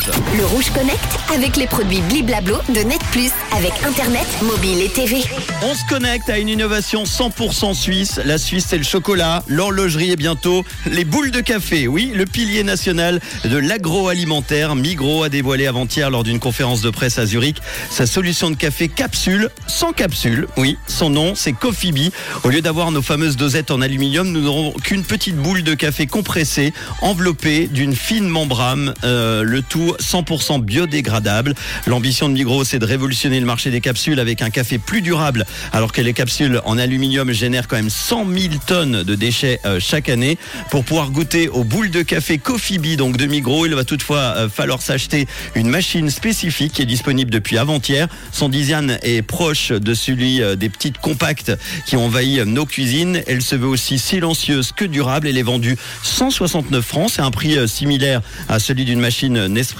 Rouge. Le Rouge Connect avec les produits Bliblablo de Net Plus avec Internet, mobile et TV. On se connecte à une innovation 100% suisse. La Suisse, c'est le chocolat, l'horlogerie et bientôt les boules de café. Oui, le pilier national de l'agroalimentaire. Migros a dévoilé avant-hier lors d'une conférence de presse à Zurich sa solution de café capsule sans capsule. Oui, son nom, c'est Coffee Bee. Au lieu d'avoir nos fameuses dosettes en aluminium, nous n'aurons qu'une petite boule de café compressée, enveloppée d'une fine membrane, euh, le tout 100% biodégradable. L'ambition de Migros, c'est de révolutionner le marché des capsules avec un café plus durable, alors que les capsules en aluminium génèrent quand même 100 000 tonnes de déchets euh, chaque année. Pour pouvoir goûter aux boules de café Coffee donc de Migros, il va toutefois euh, falloir s'acheter une machine spécifique qui est disponible depuis avant-hier. Son design est proche de celui euh, des petites compactes qui ont envahi nos cuisines. Elle se veut aussi silencieuse que durable. Elle est vendue 169 francs. C'est un prix similaire à celui d'une machine Nespresso.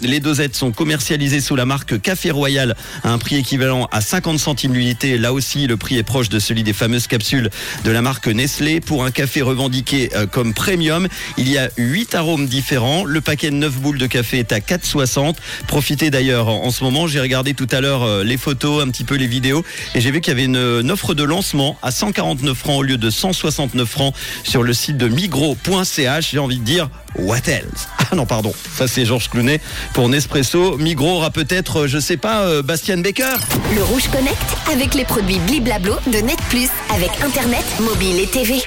Les dosettes sont commercialisées sous la marque Café Royal à un prix équivalent à 50 centimes l'unité. Là aussi, le prix est proche de celui des fameuses capsules de la marque Nestlé. Pour un café revendiqué euh, comme premium, il y a 8 arômes différents. Le paquet de 9 boules de café est à 4,60. Profitez d'ailleurs en ce moment. J'ai regardé tout à l'heure euh, les photos, un petit peu les vidéos et j'ai vu qu'il y avait une, offre de lancement à 149 francs au lieu de 169 francs sur le site de migros.ch. J'ai envie de dire what else? Ah non, pardon. Ça c'est Georges Clounet pour Nespresso. Migros aura peut-être, euh, je sais pas, euh, Bastien Baker. Le Rouge Connect avec les produits Bliblablo de Net Plus avec Internet, mobile et TV.